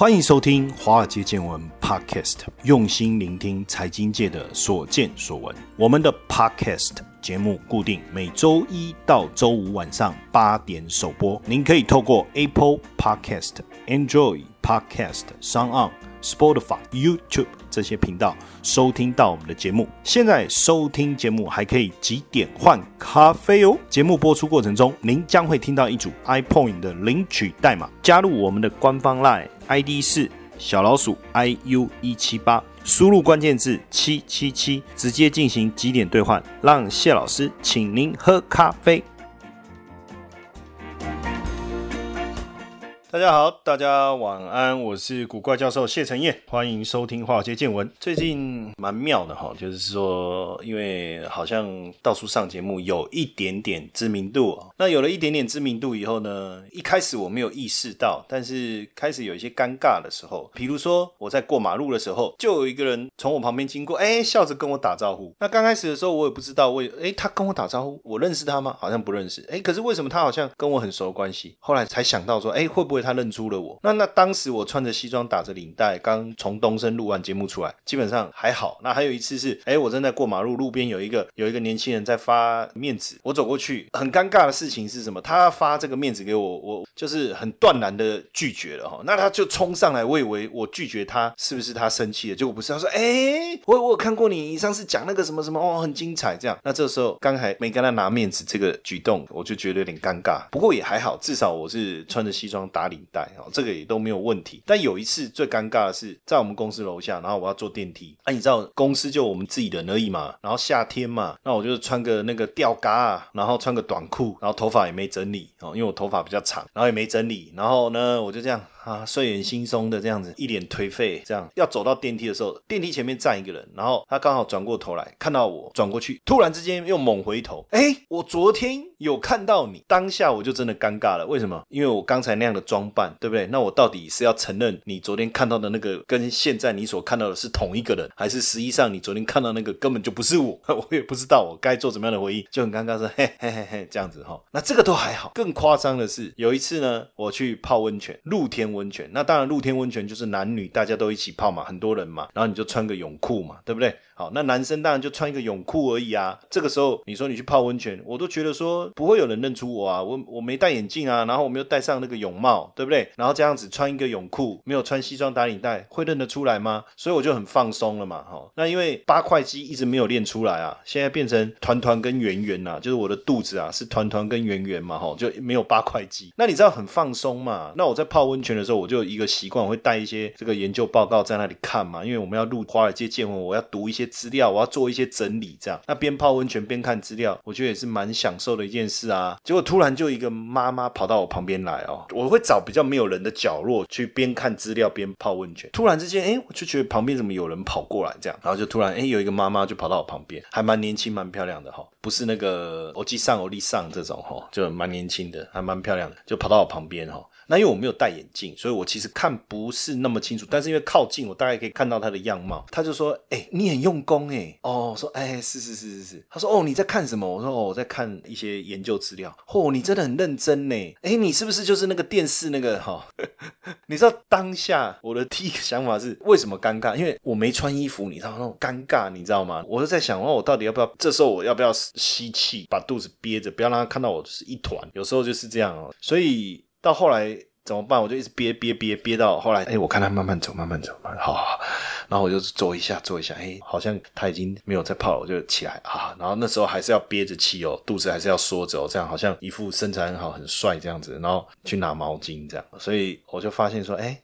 欢迎收听《华尔街见闻》Podcast，用心聆听财经界的所见所闻。我们的 Podcast 节目固定每周一到周五晚上八点首播，您可以透过 Apple Podcast、Android Podcast、s o n On、Spotify、YouTube 这些频道收听到我们的节目。现在收听节目还可以几点换咖啡哦！节目播出过程中，您将会听到一组 iPoint 的领取代码，加入我们的官方 Line。ID 是小老鼠 iu 一七八，输入关键字七七七，直接进行几点兑换，让谢老师请您喝咖啡。大家好，大家晚安，我是古怪教授谢承彦，欢迎收听华尔街见闻。最近蛮妙的哈，就是说，因为好像到处上节目，有一点点知名度。那有了一点点知名度以后呢，一开始我没有意识到，但是开始有一些尴尬的时候，比如说我在过马路的时候，就有一个人从我旁边经过，哎，笑着跟我打招呼。那刚开始的时候，我也不知道为，哎，他跟我打招呼，我认识他吗？好像不认识。哎，可是为什么他好像跟我很熟关系？后来才想到说，哎，会不会？他认出了我，那那当时我穿着西装打着领带，刚从东升录完节目出来，基本上还好。那还有一次是，哎，我正在过马路，路边有一个有一个年轻人在发面子，我走过去，很尴尬的事情是什么？他发这个面子给我，我就是很断然的拒绝了哈。那他就冲上来，我以为我拒绝他是不是他生气了？结果不是，他说，哎，我我有看过你上次讲那个什么什么哦，很精彩这样。那这时候刚才没跟他拿面子这个举动，我就觉得有点尴尬。不过也还好，至少我是穿着西装打领带。哦，这个也都没有问题。但有一次最尴尬的是，在我们公司楼下，然后我要坐电梯。啊，你知道公司就我们自己人而已嘛。然后夏天嘛，那我就穿个那个吊嘎，然后穿个短裤，然后头发也没整理哦，因为我头发比较长，然后也没整理。然后呢，我就这样。啊，睡眼惺忪的这样子，一脸颓废，这样要走到电梯的时候，电梯前面站一个人，然后他刚好转过头来看到我，转过去，突然之间又猛回头，哎，我昨天有看到你，当下我就真的尴尬了，为什么？因为我刚才那样的装扮，对不对？那我到底是要承认你昨天看到的那个跟现在你所看到的是同一个人，还是实际上你昨天看到那个根本就不是我？我也不知道我该做怎么样的回应，就很尴尬，说 嘿嘿嘿嘿这样子哈。那这个都还好，更夸张的是有一次呢，我去泡温泉，露天。温泉，那当然露天温泉就是男女大家都一起泡嘛，很多人嘛，然后你就穿个泳裤嘛，对不对？好，那男生当然就穿一个泳裤而已啊。这个时候你说你去泡温泉，我都觉得说不会有人认出我啊，我我没戴眼镜啊，然后我没有戴上那个泳帽，对不对？然后这样子穿一个泳裤，没有穿西装打领带，会认得出来吗？所以我就很放松了嘛，哈。那因为八块肌一直没有练出来啊，现在变成团团跟圆圆呐，就是我的肚子啊是团团跟圆圆嘛，哈，就没有八块肌。那你知道很放松嘛？那我在泡温泉的时候，我就一个习惯，我会带一些这个研究报告在那里看嘛，因为我们要录华尔街见闻，我要读一些。资料我要做一些整理，这样那边泡温泉边看资料，我觉得也是蛮享受的一件事啊。结果突然就一个妈妈跑到我旁边来哦，我会找比较没有人的角落去边看资料边泡温泉。突然之间，哎，我就觉得旁边怎么有人跑过来这样，然后就突然哎有一个妈妈就跑到我旁边，还蛮年轻蛮漂亮的哈，不是那个欧吉上欧丽上这种哈，就蛮年轻的，还蛮漂亮的，就跑到我旁边哈。那因为我没有戴眼镜，所以我其实看不是那么清楚。但是因为靠近，我大概可以看到他的样貌。他就说：“哎，你很用功哎。”哦，说：“哎，是是是是是。”他说：“哦，你在看什么？”我说：“哦，我在看一些研究资料。”嚯，你真的很认真呢。哎，你是不是就是那个电视那个哈？你知道当下我的第一个想法是为什么尴尬？因为我没穿衣服，你知道那种尴尬，你知道吗？我就在想，哦，我到底要不要？这时候我要不要吸气，把肚子憋着，不要让他看到我是一团？有时候就是这样哦，所以。到后来怎么办？我就一直憋憋憋憋到后来，哎，我看他慢慢走，慢慢走，好好。然后我就坐一下，坐一下，哎，好像他已经没有在泡了，我就起来啊。然后那时候还是要憋着气哦，肚子还是要缩着哦，这样好像一副身材很好、很帅这样子。然后去拿毛巾这样，所以我就发现说，哎，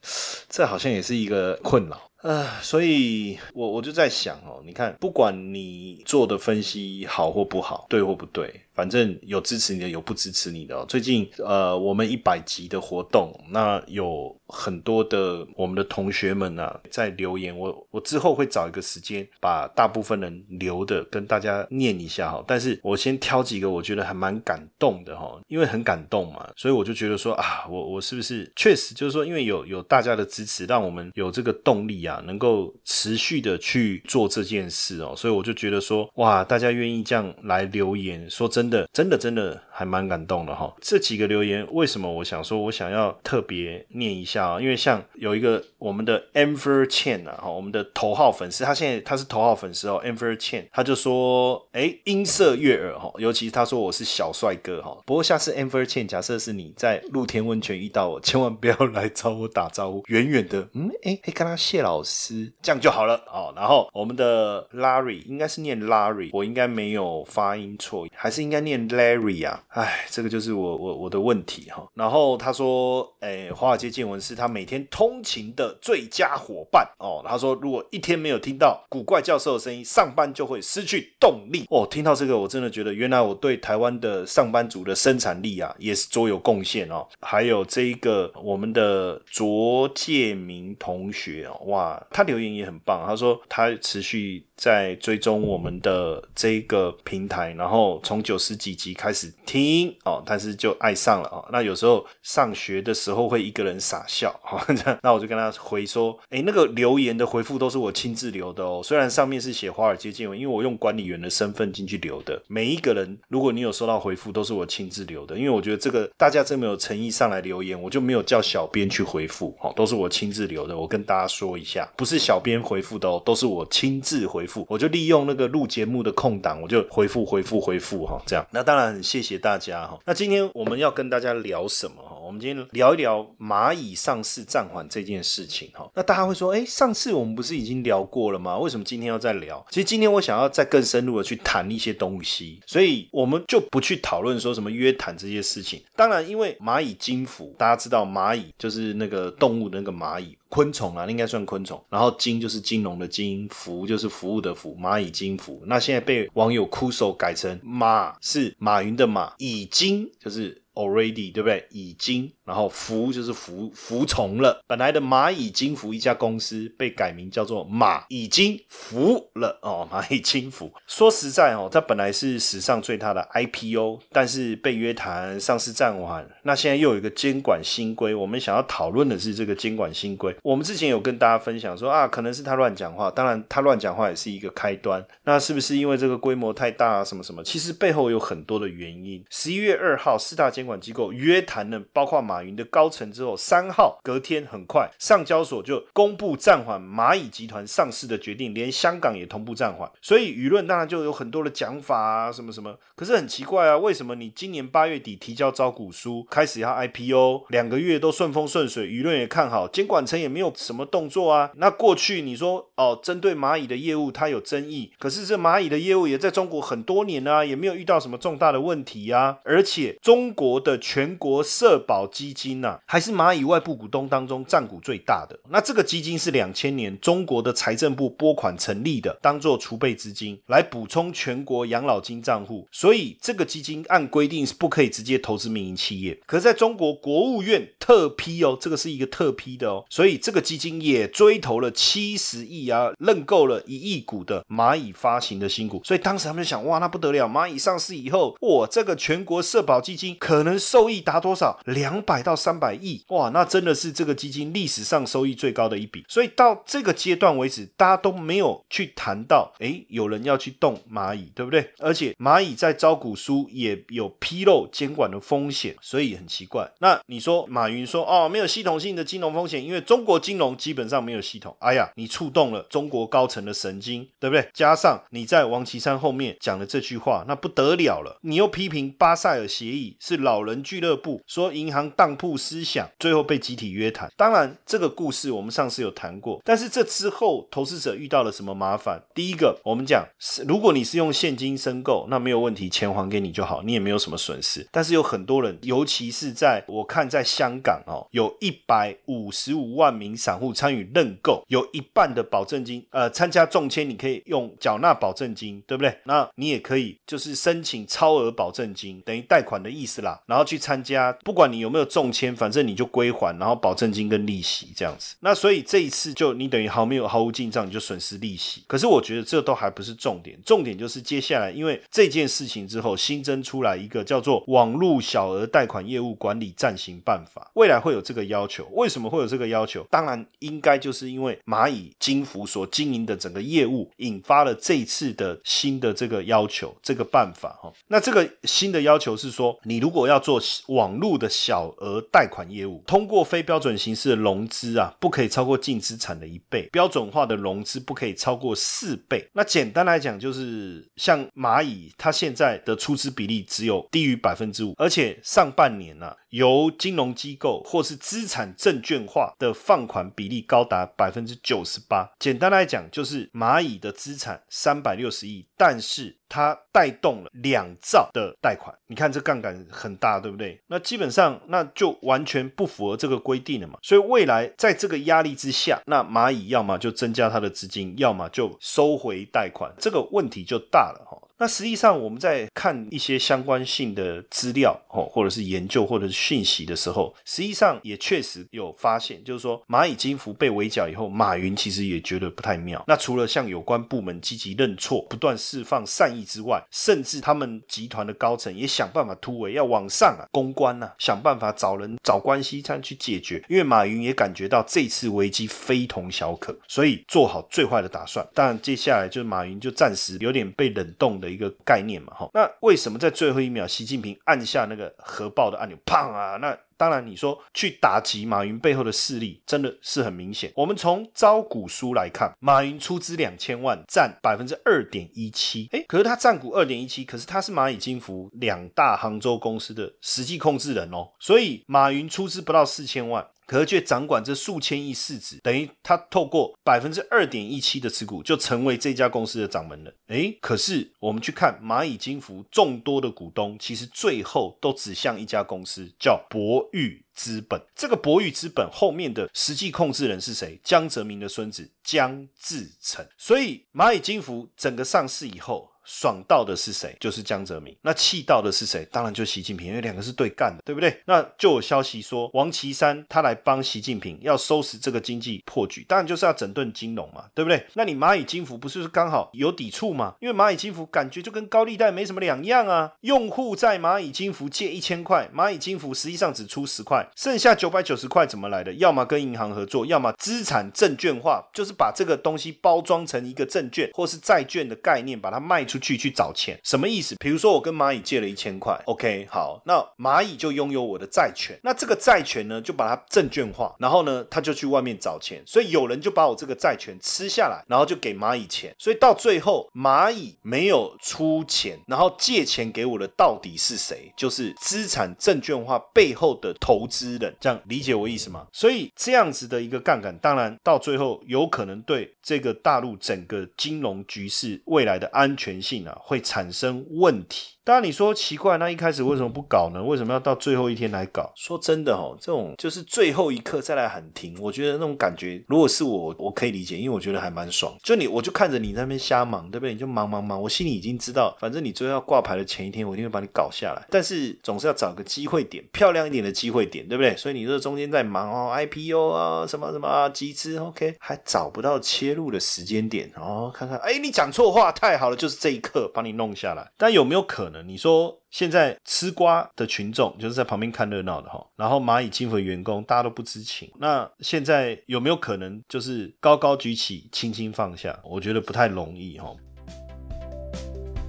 这好像也是一个困扰。呃，所以我我就在想哦，你看，不管你做的分析好或不好，对或不对，反正有支持你的，有不支持你的哦。最近呃，我们一百集的活动，那有很多的我们的同学们啊，在留言。我我之后会找一个时间，把大部分人留的跟大家念一下哈。但是我先挑几个我觉得还蛮感动的哈，因为很感动嘛，所以我就觉得说啊，我我是不是确实就是说，因为有有大家的支持，让我们有这个动力啊。能够持续的去做这件事哦，所以我就觉得说，哇，大家愿意这样来留言，说真真的真的真的还蛮感动的哈。这几个留言为什么我想说我想要特别念一下啊？因为像有一个我们的 Amber Chen 啊，我们的头号粉丝，他现在他是头号粉丝哦，Amber Chen，他就说，哎，音色悦耳哈，尤其他说我是小帅哥哈。不过下次 Amber Chen，假设是你在露天温泉遇到我，千万不要来找我打招呼，远远的，嗯，哎，可以跟他谢老师，这样就好了哦。然后我们的 Larry 应该是念 Larry，我应该没有发音错，还是应该念 Larry 啊？哎，这个就是我我我的问题哈。然后他说，哎，华尔街见闻是他每天通勤的最佳伙伴哦。他说，如果一天没有听到古怪教授的声音，上班就会失去动力哦。听到这个，我真的觉得原来我对台湾的上班族的生产力啊，也是卓有贡献哦。还有这一个我们的卓介明同学哦，哇，他留言也很棒，他说他持续。在追踪我们的这个平台，然后从九十几集开始听哦，但是就爱上了哦。那有时候上学的时候会一个人傻笑哈，那我就跟他回说，哎，那个留言的回复都是我亲自留的哦。虽然上面是写华尔街见闻，因为我用管理员的身份进去留的。每一个人，如果你有收到回复，都是我亲自留的，因为我觉得这个大家这么有诚意上来留言，我就没有叫小编去回复哦，都是我亲自留的。我跟大家说一下，不是小编回复的哦，都是我亲自回。我就利用那个录节目的空档，我就回复回复回复哈，这样。那当然很谢谢大家哈。那今天我们要跟大家聊什么哈？我们今天聊一聊蚂蚁上市暂缓这件事情哈。那大家会说，哎，上次我们不是已经聊过了吗？为什么今天要再聊？其实今天我想要再更深入的去谈一些东西，所以我们就不去讨论说什么约谈这些事情。当然，因为蚂蚁金服，大家知道蚂蚁就是那个动物的那个蚂蚁。昆虫啊，应该算昆虫。然后金就是金融的金，服就是服务的服，蚂蚁金服。那现在被网友哭手改成马是马云的马，蚁金就是 already，对不对？已经。然后服就是服服从了，本来的蚂蚁金服一家公司被改名叫做马已经服了哦，蚂蚁金服。说实在哦，它本来是史上最大的 IPO，但是被约谈上市暂缓。那现在又有一个监管新规，我们想要讨论的是这个监管新规。我们之前有跟大家分享说啊，可能是他乱讲话，当然他乱讲话也是一个开端。那是不是因为这个规模太大啊？什么什么？其实背后有很多的原因。十一月二号，四大监管机构约谈了，包括马。马云的高层之后，三号隔天很快，上交所就公布暂缓蚂蚁集团上市的决定，连香港也同步暂缓。所以舆论当然就有很多的讲法啊，什么什么。可是很奇怪啊，为什么你今年八月底提交招股书，开始要 IPO，两个月都顺风顺水，舆论也看好，监管层也没有什么动作啊？那过去你说哦，针对蚂蚁的业务它有争议，可是这蚂蚁的业务也在中国很多年啊，也没有遇到什么重大的问题啊。而且中国的全国社保基金呐，还是蚂蚁外部股东当中占股最大的。那这个基金是两千年中国的财政部拨款成立的，当做储备资金来补充全国养老金账户。所以这个基金按规定是不可以直接投资民营企业。可是在中国国务院特批哦，这个是一个特批的哦，所以这个基金也追投了七十亿啊，认购了一亿股的蚂蚁发行的新股。所以当时他们就想，哇，那不得了，蚂蚁上市以后，哇，这个全国社保基金可能收益达多少？两百。到三百亿哇，那真的是这个基金历史上收益最高的一笔。所以到这个阶段为止，大家都没有去谈到，哎，有人要去动蚂蚁，对不对？而且蚂蚁在招股书也有披露监管的风险，所以很奇怪。那你说马云说哦，没有系统性的金融风险，因为中国金融基本上没有系统。哎呀，你触动了中国高层的神经，对不对？加上你在王岐山后面讲的这句话，那不得了了。你又批评巴塞尔协议是老老人俱乐部，说银行。当铺思想，最后被集体约谈。当然，这个故事我们上次有谈过。但是这之后，投资者遇到了什么麻烦？第一个，我们讲是，如果你是用现金申购，那没有问题，钱还给你就好，你也没有什么损失。但是有很多人，尤其是在我看，在香港哦，有一百五十五万名散户参与认购，有一半的保证金，呃，参加中签你可以用缴纳保证金，对不对？那你也可以就是申请超额保证金，等于贷款的意思啦。然后去参加，不管你有没有中签，反正你就归还，然后保证金跟利息这样子。那所以这一次就你等于毫没有毫无进账，你就损失利息。可是我觉得这都还不是重点，重点就是接下来因为这件事情之后新增出来一个叫做《网络小额贷款业务管理暂行办法》，未来会有这个要求。为什么会有这个要求？当然应该就是因为蚂蚁金服所经营的整个业务引发了这一次的新的这个要求，这个办法哈。那这个新的要求是说，你如果要做网络的小额贷款业务，通过非标准形式的融资啊，不可以超过净资产的一倍；标准化的融资不可以超过四倍。那简单来讲，就是像蚂蚁，它现在的出资比例只有低于百分之五，而且上半年呢，由金融机构或是资产证券化的放款比例高达百分之九十八。简单来讲，就是蚂蚁的资产三百六十亿，但是它带动了两兆的贷款。你看这杠杆很大，对不对？那基本上那就完全不符合这个规定了嘛。所以未来在这个压力之下，那蚂蚁要么就增加它的资金，要么就收回贷款，这个问题就大了哈。那实际上我们在看一些相关性的资料哦，或者是研究或者是讯息的时候，实际上也确实有发现，就是说蚂蚁金服被围剿以后，马云其实也觉得不太妙。那除了向有关部门积极认错、不断释放善意之外，甚至他们集团的高层也想办法突围，要往上啊，公关啊，想办法找人找关系这样去解决。因为马云也感觉到这次危机非同小可，所以做好最坏的打算。当然，接下来就是马云就暂时有点被冷冻的。的一个概念嘛，哈，那为什么在最后一秒，习近平按下那个核爆的按钮，砰啊？那当然，你说去打击马云背后的势力，真的是很明显。我们从招股书来看，马云出资两千万，占百分之二点一七，哎，可是他占股二点一七，可是他是蚂蚁金服两大杭州公司的实际控制人哦，所以马云出资不到四千万。可是却掌管这数千亿市值，等于他透过百分之二点一七的持股，就成为这家公司的掌门人。诶，可是我们去看蚂蚁金服众多的股东，其实最后都指向一家公司，叫博裕资本。这个博裕资本后面的实际控制人是谁？江泽民的孙子江志成。所以蚂蚁金服整个上市以后。爽到的是谁？就是江泽民。那气到的是谁？当然就习近平，因为两个是对干的，对不对？那就有消息说，王岐山他来帮习近平要收拾这个经济破局，当然就是要整顿金融嘛，对不对？那你蚂蚁金服不是刚好有抵触吗？因为蚂蚁金服感觉就跟高利贷没什么两样啊。用户在蚂蚁金服借一千块，蚂蚁金服实际上只出十块，剩下九百九十块怎么来的？要么跟银行合作，要么资产证券化，就是把这个东西包装成一个证券或是债券的概念，把它卖出。出去去找钱，什么意思？比如说我跟蚂蚁借了一千块，OK，好，那蚂蚁就拥有我的债权，那这个债权呢，就把它证券化，然后呢，他就去外面找钱，所以有人就把我这个债权吃下来，然后就给蚂蚁钱，所以到最后蚂蚁没有出钱，然后借钱给我的到底是谁？就是资产证券化背后的投资人，这样理解我意思吗？所以这样子的一个杠杆，当然到最后有可能对这个大陆整个金融局势未来的安全。性啊会产生问题。当然你说奇怪，那一开始为什么不搞呢？为什么要到最后一天来搞？说真的哦，这种就是最后一刻再来喊停，我觉得那种感觉，如果是我，我可以理解，因为我觉得还蛮爽。就你，我就看着你那边瞎忙，对不对？你就忙忙忙，我心里已经知道，反正你最后要挂牌的前一天，我一定会把你搞下来。但是总是要找个机会点，漂亮一点的机会点，对不对？所以你这中间在忙哦，IPO 啊，什么什么啊，集资，OK，还找不到切入的时间点哦。看看，哎，你讲错话，太好了，就是这一刻把你弄下来。但有没有可能？你说现在吃瓜的群众就是在旁边看热闹的哈，然后蚂蚁金服员工大家都不知情，那现在有没有可能就是高高举起，轻轻放下？我觉得不太容易哈。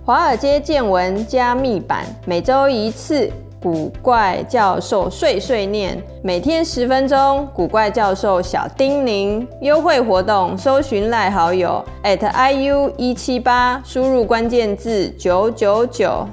华尔街见闻加密版每周一次，古怪教授碎碎念，每天十分钟，古怪教授小叮咛，优惠活动，搜寻赖好友 at iu 一七八，输入关键字九九九。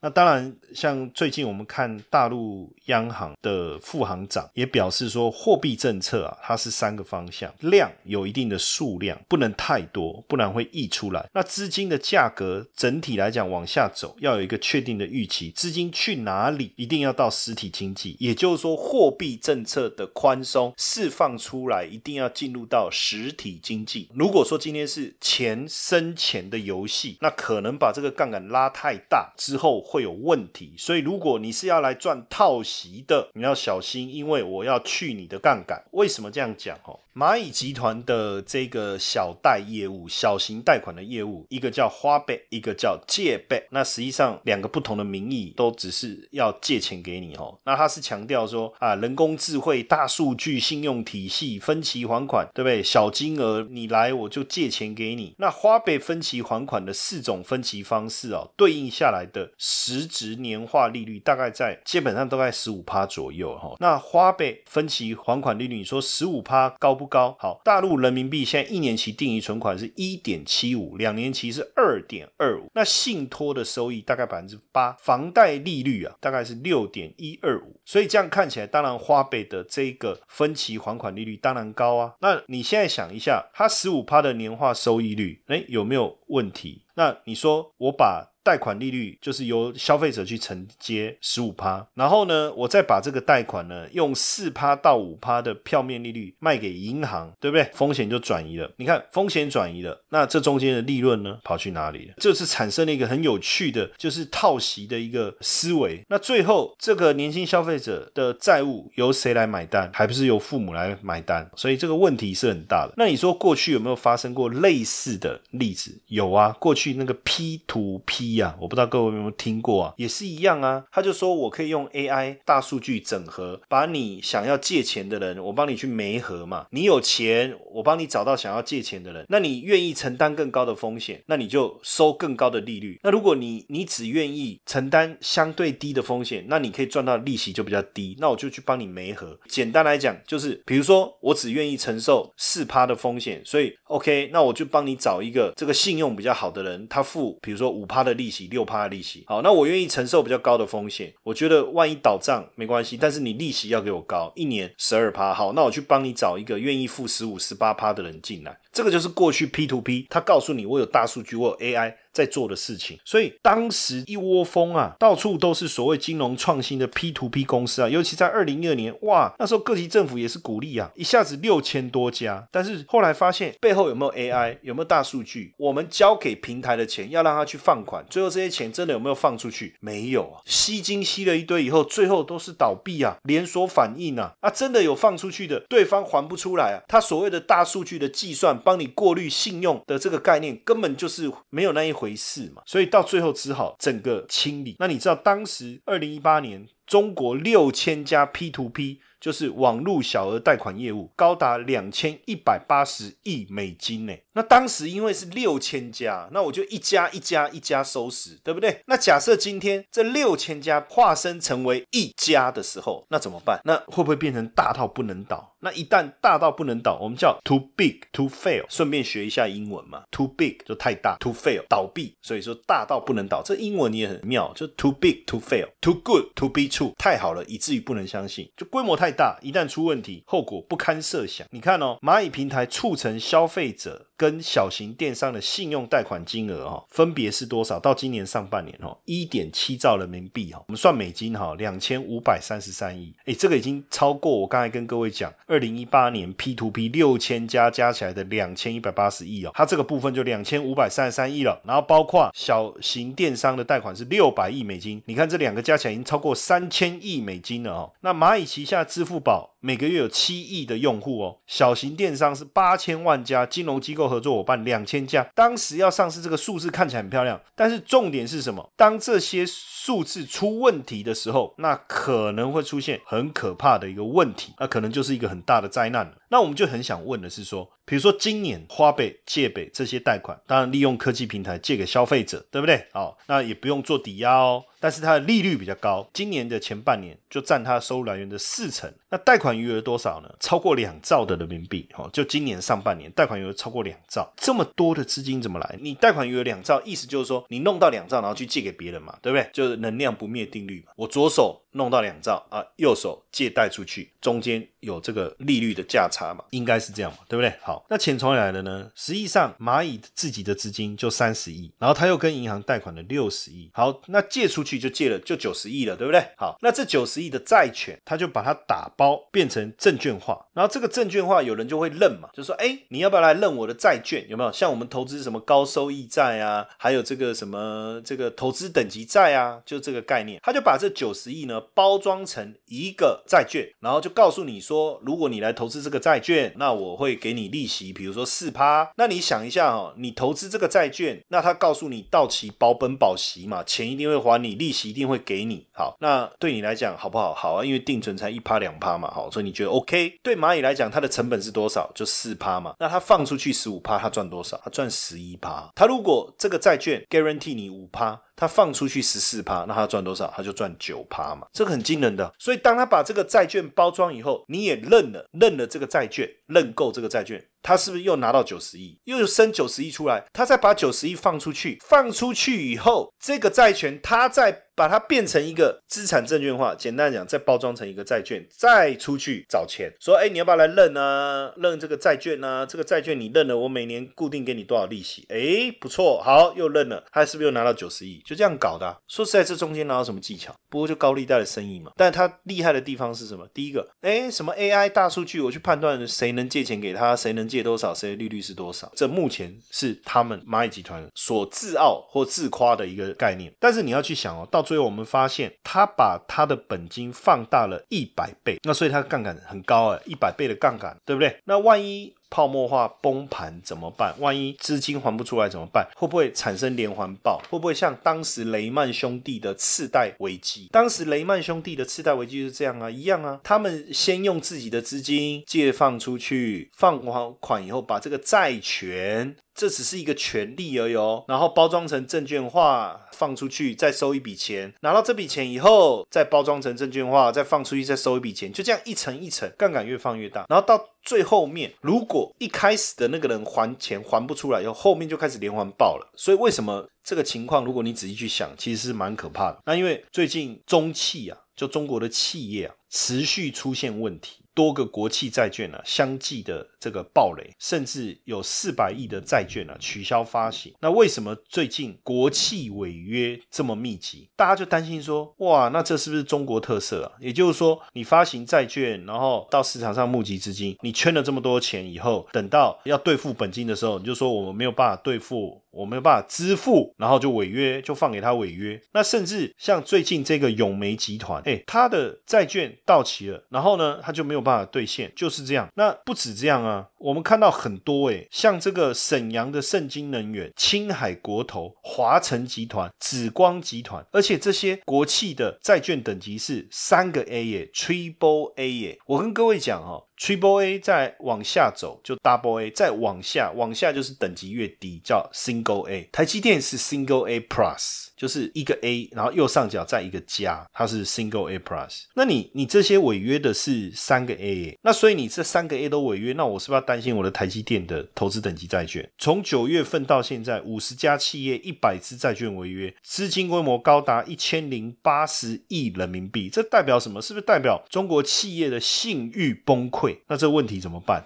那当然。像最近我们看大陆央行的副行长也表示说，货币政策啊，它是三个方向，量有一定的数量，不能太多，不然会溢出来。那资金的价格整体来讲往下走，要有一个确定的预期，资金去哪里，一定要到实体经济。也就是说，货币政策的宽松释放出来，一定要进入到实体经济。如果说今天是钱生钱的游戏，那可能把这个杠杆拉太大之后会有问题。所以，如果你是要来赚套息的，你要小心，因为我要去你的杠杆。为什么这样讲？哦，蚂蚁集团的这个小贷业务、小型贷款的业务，一个叫花呗，一个叫借呗。那实际上两个不同的名义，都只是要借钱给你哦。那他是强调说啊，人工智慧、大数据、信用体系、分期还款，对不对？小金额你来我就借钱给你。那花呗分期还款的四种分期方式哦，对应下来的实值年年化利率大概在基本上都在十五趴左右哈。那花呗分期还款利率，你说十五趴高不？高好，大陆人民币现在一年期定期存款是一点七五，两年期是二点二五。那信托的收益大概百分之八，房贷利率啊大概是六点一二五。所以这样看起来，当然花呗的这个分期还款利率当然高啊。那你现在想一下，它十五趴的年化收益率，哎有没有问题？那你说我把贷款利率就是由消费者去承接十五趴，然后呢，我再把这个贷款呢用四趴到五趴的票面利率卖给银行，对不对？风险就转移了。你看风险转移了，那这中间的利润呢跑去哪里了？这是产生了一个很有趣的，就是套息的一个思维。那最后这个年轻消费者的债务由谁来买单？还不是由父母来买单？所以这个问题是很大的。那你说过去有没有发生过类似的例子？有啊，过去那个 P to P。呀，我不知道各位有没有听过啊，也是一样啊。他就说我可以用 AI 大数据整合，把你想要借钱的人，我帮你去媒合嘛。你有钱，我帮你找到想要借钱的人，那你愿意承担更高的风险，那你就收更高的利率。那如果你你只愿意承担相对低的风险，那你可以赚到利息就比较低，那我就去帮你媒合。简单来讲，就是比如说我只愿意承受四趴的风险，所以 OK，那我就帮你找一个这个信用比较好的人，他付比如说五趴的利。利息六趴的利息，好，那我愿意承受比较高的风险。我觉得万一倒账没关系，但是你利息要给我高，一年十二趴，好，那我去帮你找一个愿意付十五、十八趴的人进来。这个就是过去 P to P，他告诉你我有大数据，我有 AI。在做的事情，所以当时一窝蜂啊，到处都是所谓金融创新的 P to P 公司啊，尤其在二零一二年，哇，那时候各级政府也是鼓励啊，一下子六千多家。但是后来发现背后有没有 AI，有没有大数据？我们交给平台的钱要让他去放款，最后这些钱真的有没有放出去？没有啊，吸金吸了一堆以后，最后都是倒闭啊，连锁反应啊，啊，真的有放出去的，对方还不出来啊，他所谓的大数据的计算，帮你过滤信用的这个概念，根本就是没有那一回。回事嘛，所以到最后只好整个清理。那你知道当时二零一八年中国六千家 P to P。就是网络小额贷款业务高达两千一百八十亿美金呢。那当时因为是六千家，那我就一家一家一家收拾，对不对？那假设今天这六千家化身成为一家的时候，那怎么办？那会不会变成大到不能倒？那一旦大到不能倒，我们叫 too big to fail。顺便学一下英文嘛，too big 就太大，too fail 倒闭。所以说大到不能倒，这英文你也很妙，就 too big to fail，too good to be true，太好了以至于不能相信，就规模太。大一旦出问题，后果不堪设想。你看哦，蚂蚁平台促成消费者跟小型电商的信用贷款金额哈，分别是多少？到今年上半年哦，一点七兆人民币哈，我们算美金哈，两千五百三十三亿。哎，这个已经超过我刚才跟各位讲，二零一八年 P to P 六千家加起来的两千一百八十亿哦，它这个部分就两千五百三十三亿了。然后包括小型电商的贷款是六百亿美金，你看这两个加起来已经超过三千亿美金了哦。那蚂蚁旗下支付宝每个月有七亿的用户哦，小型电商是八千万家，金融机构合作伙伴两千家。当时要上市，这个数字看起来很漂亮，但是重点是什么？当这些数字出问题的时候，那可能会出现很可怕的一个问题，那可能就是一个很大的灾难。那我们就很想问的是说，比如说今年花呗、借呗这些贷款，当然利用科技平台借给消费者，对不对？好，那也不用做抵押哦。但是它的利率比较高，今年的前半年就占它收入来源的四成。那贷款余额多少呢？超过两兆的人民币。哦，就今年上半年贷款余额超过两兆，这么多的资金怎么来？你贷款余额两兆，意思就是说你弄到两兆，然后去借给别人嘛，对不对？就是能量不灭定律嘛。我左手弄到两兆啊，右手借贷出去，中间有这个利率的价差嘛，应该是这样嘛，对不对？好，那钱从哪来的呢？实际上蚂蚁自己的资金就三十亿，然后他又跟银行贷款了六十亿。好，那借出去就借了就九十亿了，对不对？好，那这九十亿的债权，他就把它打包变成证券化，然后这个证券化有人就会认嘛，就说哎，你要不要来认我的债券？有没有？像我们投资什么高收益债啊，还有这个什么这个投资等级债啊，就这个概念，他就把这九十亿呢包装成一个债券，然后就告诉你说，如果你来投资这个债券，那我会给你利息，比如说四趴。那你想一下哦，你投资这个债券，那他告诉你到期保本保息嘛，钱一定会还你，利息一定会给你。好，那对你来讲好不好？好啊，因为定存才一趴两趴嘛，好，所以你觉得 OK？对蚂蚁来讲，它的成本是多少？就四趴嘛。那它放出去十五趴，它赚多少？它赚十一趴。它如果这个债券 guarantee 你五趴。他放出去十四趴，那他赚多少？他就赚九趴嘛，这个很惊人的。所以当他把这个债券包装以后，你也认了，认了这个债券，认购这个债券，他是不是又拿到九十亿，又生九十亿出来？他再把九十亿放出去，放出去以后，这个债权他再把它变成一个资产证券化，简单讲，再包装成一个债券，再出去找钱，说，哎，你要不要来认呢？认这个债券呢？这个债券你认了，我每年固定给你多少利息？哎，不错，好，又认了，他是不是又拿到九十亿？就这样搞的。说实在，这中间哪有什么技巧？不过就高利贷的生意嘛。但他厉害的地方是什么？第一个，哎，什么 AI 大数据，我去判断谁能借钱给他，谁能借多少，谁的利率是多少。这目前是他们蚂蚁集团所自傲或自夸的一个概念。但是你要去想哦，到最后我们发现，他把他的本金放大了一百倍，那所以他杠杆很高啊，一百倍的杠杆，对不对？那万一泡沫化崩盘怎么办？万一资金还不出来怎么办？会不会产生连环爆？会不会像当时雷曼兄弟的次贷危机？当时雷曼兄弟的次贷危机是这样啊，一样啊，他们先用自己的资金借放出去，放完款以后，把这个债权。这只是一个权利而已哦，然后包装成证券化放出去，再收一笔钱，拿到这笔钱以后，再包装成证券化，再放出去，再收一笔钱，就这样一层一层，杠杆越放越大，然后到最后面，如果一开始的那个人还钱还不出来以后，后面就开始连环爆了。所以为什么这个情况，如果你仔细去想，其实是蛮可怕的。那因为最近中企啊，就中国的企业啊，持续出现问题。多个国企债券呢，相继的这个暴雷，甚至有四百亿的债券呢取消发行。那为什么最近国企违约这么密集？大家就担心说，哇，那这是不是中国特色啊？也就是说，你发行债券，然后到市场上募集资金，你圈了这么多钱以后，等到要兑付本金的时候，你就说我们没有办法兑付。我没有办法支付，然后就违约，就放给他违约。那甚至像最近这个永煤集团，哎，他的债券到期了，然后呢，他就没有办法兑现，就是这样。那不止这样啊，我们看到很多，哎，像这个沈阳的盛京能源、青海国投、华晨集团、紫光集团，而且这些国企的债券等级是三个 A 耶，Triple A 耶。我跟各位讲哦。Triple A 再往下走就 Double A，再往下往下就是等级越低叫 Single A。台积电是 Single A Plus，就是一个 A，然后右上角再一个加，它是 Single A Plus。那你你这些违约的是三个 A，那所以你这三个 A 都违约，那我是不是要担心我的台积电的投资等级债券？从九月份到现在，五十家企业一百只债券违约，资金规模高达一千零八十亿人民币，这代表什么？是不是代表中国企业的信誉崩溃？那这问题怎么办？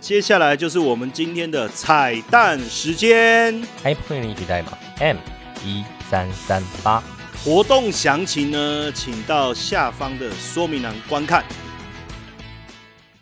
接下来就是我们今天的彩蛋时间，iPhone 领取代码 M 一三三八，活动详情呢，请到下方的说明栏观看。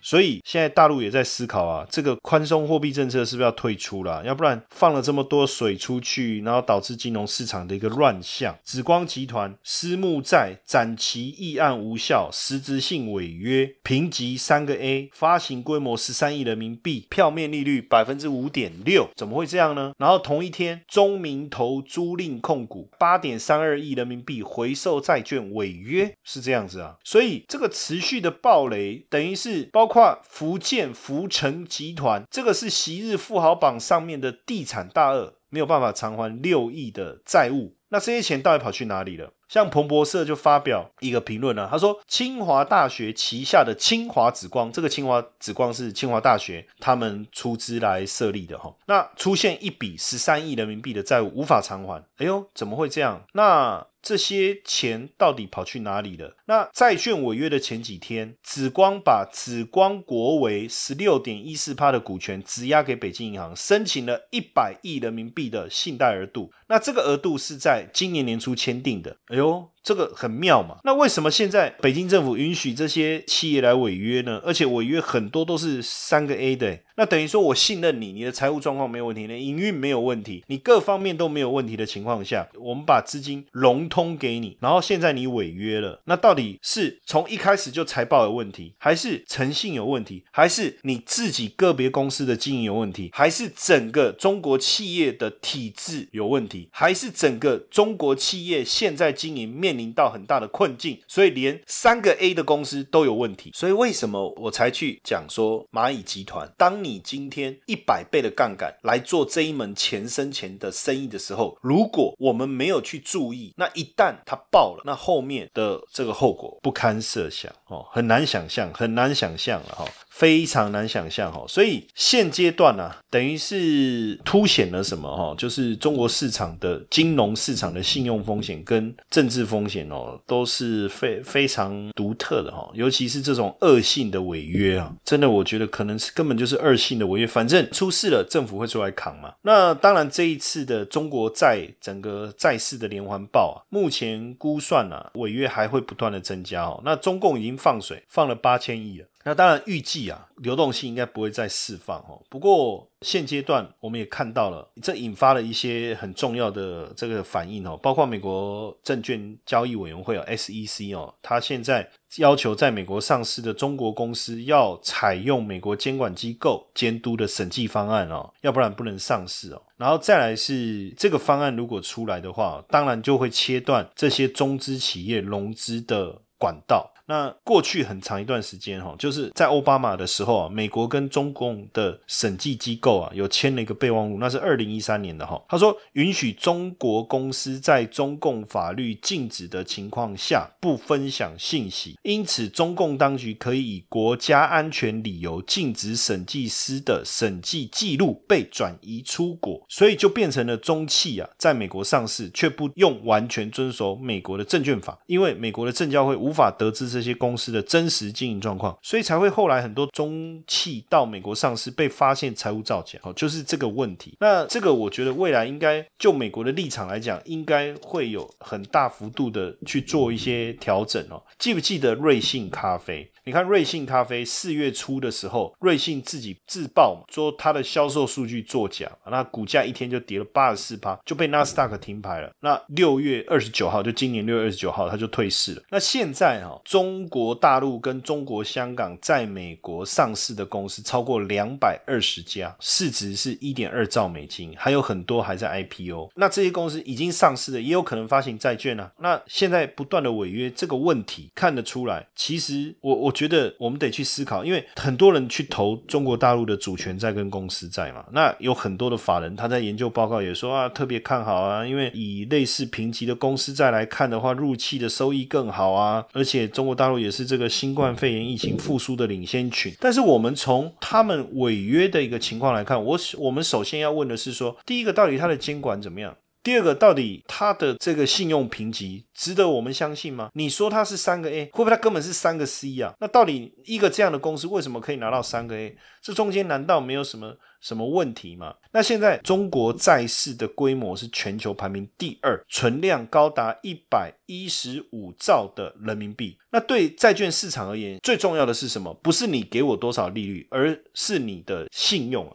所以现在大陆也在思考啊，这个宽松货币政策是不是要退出了？要不然放了这么多水出去，然后导致金融市场的一个乱象。紫光集团私募债展期议案无效，实质性违约，评级三个 A，发行规模十三亿人民币，票面利率百分之五点六，怎么会这样呢？然后同一天，中民投租赁控股八点三二亿人民币回售债券违约，是这样子啊。所以这个持续的暴雷，等于是包括福建福成集团，这个是昔日富豪榜上面的地产大鳄，没有办法偿还六亿的债务。那这些钱到底跑去哪里了？像彭博社就发表一个评论啊，他说清华大学旗下的清华紫光，这个清华紫光是清华大学他们出资来设立的哈。那出现一笔十三亿人民币的债务无法偿还，哎呦，怎么会这样？那这些钱到底跑去哪里了？那债券违约的前几天，紫光把紫光国为十六点一四趴的股权质押给北京银行，申请了一百亿人民币的信贷额度。那这个额度是在今年年初签订的。哎呦，这个很妙嘛。那为什么现在北京政府允许这些企业来违约呢？而且违约很多都是三个 A 的。那等于说我信任你，你的财务状况没有问题，你营运没有问题，你各方面都没有问题的情况下，我们把资金融通给你，然后现在你违约了，那到底是从一开始就财报有问题，还是诚信有问题，还是你自己个别公司的经营有问题，还是整个中国企业的体制有问题，还是整个中国企业现在经营面临到很大的困境，所以连三个 A 的公司都有问题，所以为什么我才去讲说蚂蚁集团，当你。你今天一百倍的杠杆来做这一门钱生钱的生意的时候，如果我们没有去注意，那一旦它爆了，那后面的这个后果不堪设想哦，很难想象，很难想象了哈。非常难想象哈，所以现阶段呢，等于是凸显了什么哈？就是中国市场的金融市场的信用风险跟政治风险哦，都是非非常独特的哈。尤其是这种恶性的违约啊，真的我觉得可能是根本就是恶性的违约，反正出事了，政府会出来扛嘛。那当然，这一次的中国债整个债市的连环爆啊，目前估算啊，违约还会不断的增加哦。那中共已经放水放了八千亿了。那当然，预计啊，流动性应该不会再释放哦。不过现阶段我们也看到了，这引发了一些很重要的这个反应哦。包括美国证券交易委员会哦 （SEC） 哦，它现在要求在美国上市的中国公司要采用美国监管机构监督的审计方案哦，要不然不能上市哦。然后再来是这个方案如果出来的话，当然就会切断这些中资企业融资的管道。那过去很长一段时间哈，就是在奥巴马的时候啊，美国跟中共的审计机构啊有签了一个备忘录，那是二零一三年的哈。他说允许中国公司在中共法律禁止的情况下不分享信息，因此中共当局可以以国家安全理由禁止审计师的审计记录被转移出国，所以就变成了中企啊在美国上市却不用完全遵守美国的证券法，因为美国的证交会无法得知这这些公司的真实经营状况，所以才会后来很多中企到美国上市被发现财务造假，哦，就是这个问题。那这个我觉得未来应该就美国的立场来讲，应该会有很大幅度的去做一些调整哦。记不记得瑞幸咖啡？你看瑞幸咖啡四月初的时候，瑞幸自己自曝，说它的销售数据作假，那股价一天就跌了八十四趴，就被纳斯达克停牌了。那六月二十九号，就今年六月二十九号，它就退市了。那现在哈，中中国大陆跟中国香港在美国上市的公司超过两百二十家，市值是一点二兆美金，还有很多还在 IPO。那这些公司已经上市的，也有可能发行债券啊。那现在不断的违约，这个问题看得出来。其实我我。觉得我们得去思考，因为很多人去投中国大陆的主权债跟公司债嘛，那有很多的法人他在研究报告也说啊，特别看好啊，因为以类似评级的公司债来看的话，入期的收益更好啊，而且中国大陆也是这个新冠肺炎疫情复苏的领先群。但是我们从他们违约的一个情况来看，我我们首先要问的是说，第一个到底它的监管怎么样？第二个，到底它的这个信用评级值得我们相信吗？你说它是三个 A，会不会它根本是三个 C 啊？那到底一个这样的公司为什么可以拿到三个 A？这中间难道没有什么什么问题吗？那现在中国债市的规模是全球排名第二，存量高达一百一十五兆的人民币。那对债券市场而言，最重要的是什么？不是你给我多少利率，而是你的信用啊。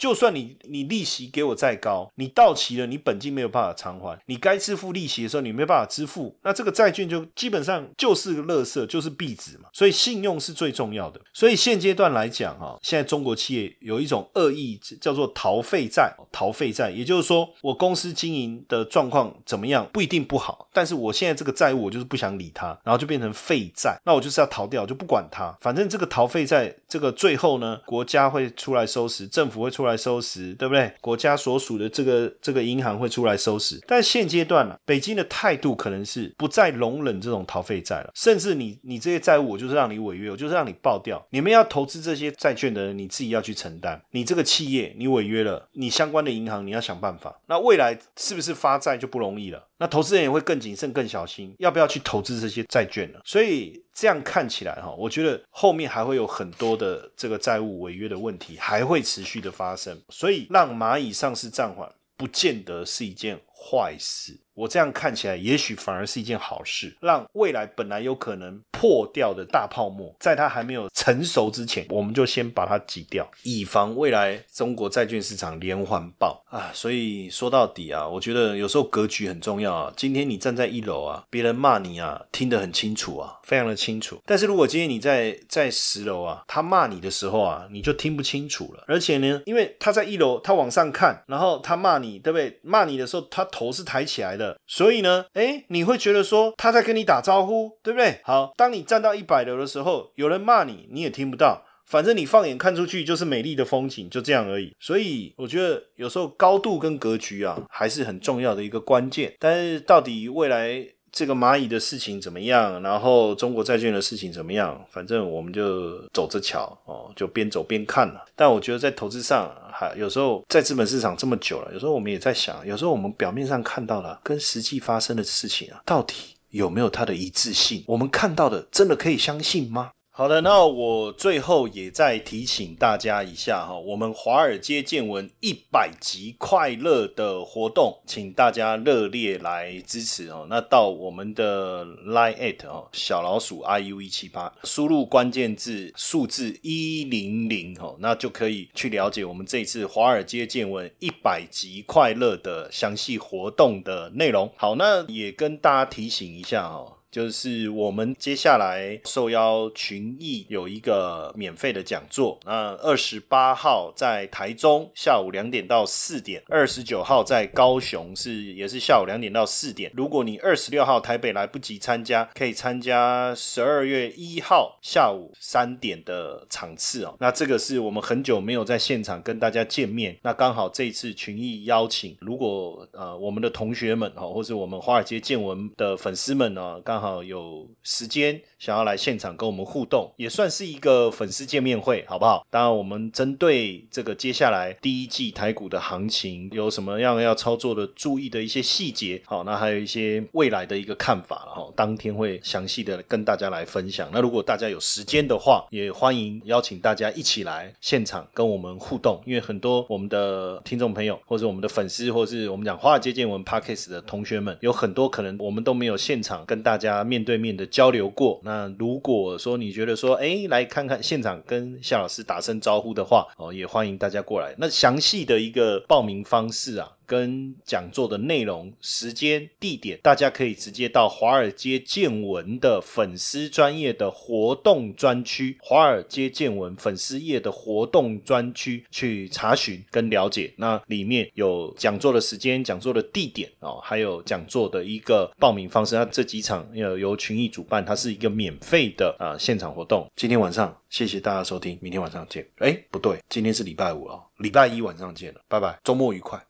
就算你你利息给我再高，你到期了，你本金没有办法偿还，你该支付利息的时候你没办法支付，那这个债券就基本上就是个垃圾，就是壁纸嘛。所以信用是最重要的。所以现阶段来讲哈，现在中国企业有一种恶意叫做逃废债，逃废债，也就是说我公司经营的状况怎么样不一定不好，但是我现在这个债务我就是不想理它，然后就变成废债，那我就是要逃掉，就不管它，反正这个逃废债这个最后呢，国家会出来收拾，政府会出来。来收拾，对不对？国家所属的这个这个银行会出来收拾，但现阶段呢，北京的态度可能是不再容忍这种逃废债了，甚至你你这些债务，我就是让你违约，我就是让你爆掉。你们要投资这些债券的人，你自己要去承担。你这个企业你违约了，你相关的银行你要想办法。那未来是不是发债就不容易了？那投资人也会更谨慎、更小心，要不要去投资这些债券呢？所以这样看起来哈，我觉得后面还会有很多的这个债务违约的问题，还会持续的发生。所以让蚂蚁上市暂缓，不见得是一件坏事。我这样看起来，也许反而是一件好事，让未来本来有可能破掉的大泡沫，在它还没有成熟之前，我们就先把它挤掉，以防未来中国债券市场连环爆啊！所以说到底啊，我觉得有时候格局很重要啊。今天你站在一楼啊，别人骂你啊，听得很清楚啊，非常的清楚。但是如果今天你在在十楼啊，他骂你的时候啊，你就听不清楚了。而且呢，因为他在一楼，他往上看，然后他骂你，对不对？骂你的时候，他头是抬起来的。所以呢，哎，你会觉得说他在跟你打招呼，对不对？好，当你站到一百楼的时候，有人骂你，你也听不到，反正你放眼看出去就是美丽的风景，就这样而已。所以我觉得有时候高度跟格局啊，还是很重要的一个关键。但是到底未来？这个蚂蚁的事情怎么样？然后中国债券的事情怎么样？反正我们就走着瞧哦，就边走边看了。但我觉得在投资上，哈有时候在资本市场这么久了，有时候我们也在想，有时候我们表面上看到了跟实际发生的事情啊，到底有没有它的一致性？我们看到的真的可以相信吗？好的，那我最后也再提醒大家一下哈，我们华尔街见闻一百集快乐的活动，请大家热烈来支持哦。那到我们的 line at 哦，小老鼠 i u 一七八，输入关键字数字一零零哦，那就可以去了解我们这次华尔街见闻一百集快乐的详细活动的内容。好，那也跟大家提醒一下哦。就是我们接下来受邀群艺有一个免费的讲座，那二十八号在台中下午两点到四点，二十九号在高雄是也是下午两点到四点。如果你二十六号台北来不及参加，可以参加十二月一号下午三点的场次哦。那这个是我们很久没有在现场跟大家见面，那刚好这一次群艺邀请，如果呃我们的同学们哈，或是我们华尔街见闻的粉丝们呢，刚好有时间想要来现场跟我们互动，也算是一个粉丝见面会，好不好？当然，我们针对这个接下来第一季台股的行情有什么样要操作的、注意的一些细节，好，那还有一些未来的一个看法了，哈，当天会详细的跟大家来分享。那如果大家有时间的话，也欢迎邀请大家一起来现场跟我们互动，因为很多我们的听众朋友，或者我们的粉丝，或是我们讲华尔街见闻 Parkes 的同学们，有很多可能我们都没有现场跟大家。家面对面的交流过，那如果说你觉得说，哎，来看看现场跟夏老师打声招呼的话，哦，也欢迎大家过来。那详细的一个报名方式啊。跟讲座的内容、时间、地点，大家可以直接到华尔街见闻的粉丝专业的活动专区，华尔街见闻粉丝页的活动专区去查询跟了解。那里面有讲座的时间、讲座的地点哦，还有讲座的一个报名方式。那这几场要由群益主办，它是一个免费的啊现场活动。今天晚上谢谢大家收听，明天晚上见。哎，不对，今天是礼拜五哦，礼拜一晚上见了，拜拜，周末愉快。